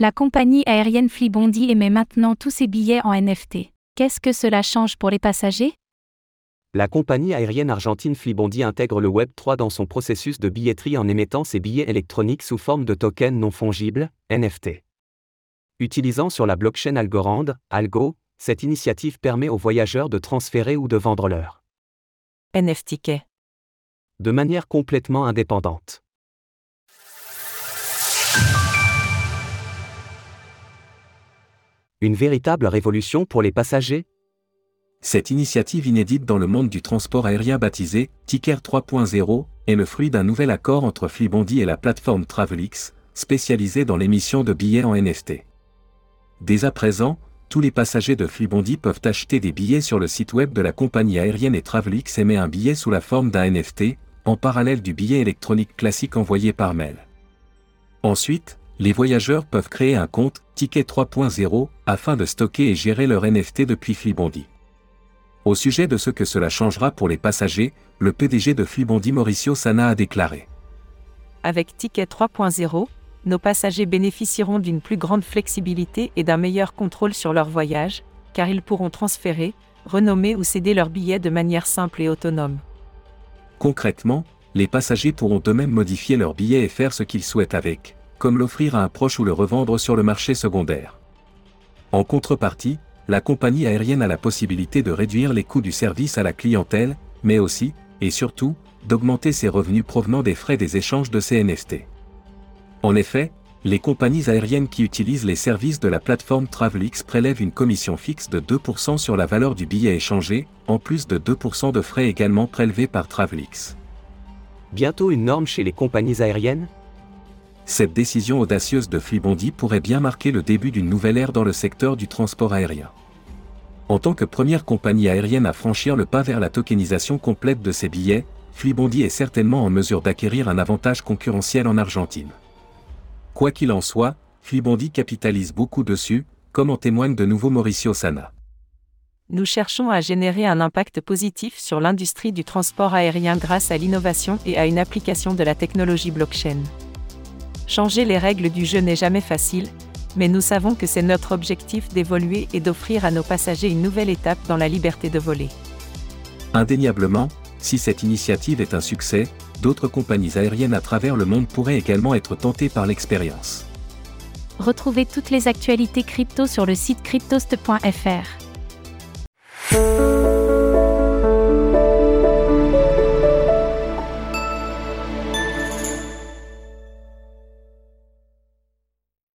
La compagnie aérienne Flibondi émet maintenant tous ses billets en NFT. Qu'est-ce que cela change pour les passagers? La compagnie aérienne argentine Flibondi intègre le Web3 dans son processus de billetterie en émettant ses billets électroniques sous forme de tokens non fongibles, NFT. Utilisant sur la blockchain Algorand, Algo, cette initiative permet aux voyageurs de transférer ou de vendre leur NFT. de manière complètement indépendante. Une véritable révolution pour les passagers? Cette initiative inédite dans le monde du transport aérien baptisée Ticker 3.0 est le fruit d'un nouvel accord entre Flibondi et la plateforme Travelix, spécialisée dans l'émission de billets en NFT. Dès à présent, tous les passagers de Flibondi peuvent acheter des billets sur le site web de la compagnie aérienne et Travelix émet un billet sous la forme d'un NFT, en parallèle du billet électronique classique envoyé par mail. Ensuite, les voyageurs peuvent créer un compte Ticket 3.0 afin de stocker et gérer leur NFT depuis Flibondi. Au sujet de ce que cela changera pour les passagers, le PDG de Flibondi Mauricio Sana a déclaré. Avec Ticket 3.0, nos passagers bénéficieront d'une plus grande flexibilité et d'un meilleur contrôle sur leur voyage, car ils pourront transférer, renommer ou céder leurs billets de manière simple et autonome. Concrètement, les passagers pourront eux-mêmes modifier leur billet et faire ce qu'ils souhaitent avec, comme l'offrir à un proche ou le revendre sur le marché secondaire. En contrepartie, la compagnie aérienne a la possibilité de réduire les coûts du service à la clientèle, mais aussi, et surtout, d'augmenter ses revenus provenant des frais des échanges de ces NFT. En effet, les compagnies aériennes qui utilisent les services de la plateforme Travelix prélèvent une commission fixe de 2% sur la valeur du billet échangé, en plus de 2% de frais également prélevés par Travelix. Bientôt une norme chez les compagnies aériennes Cette décision audacieuse de Flibondi pourrait bien marquer le début d'une nouvelle ère dans le secteur du transport aérien. En tant que première compagnie aérienne à franchir le pas vers la tokenisation complète de ses billets, Flibondi est certainement en mesure d'acquérir un avantage concurrentiel en Argentine. Quoi qu'il en soit, Flibondi capitalise beaucoup dessus, comme en témoigne de nouveau Mauricio Sana. Nous cherchons à générer un impact positif sur l'industrie du transport aérien grâce à l'innovation et à une application de la technologie blockchain. Changer les règles du jeu n'est jamais facile, mais nous savons que c'est notre objectif d'évoluer et d'offrir à nos passagers une nouvelle étape dans la liberté de voler. Indéniablement, si cette initiative est un succès, d'autres compagnies aériennes à travers le monde pourraient également être tentées par l'expérience. Retrouvez toutes les actualités crypto sur le site cryptost.fr.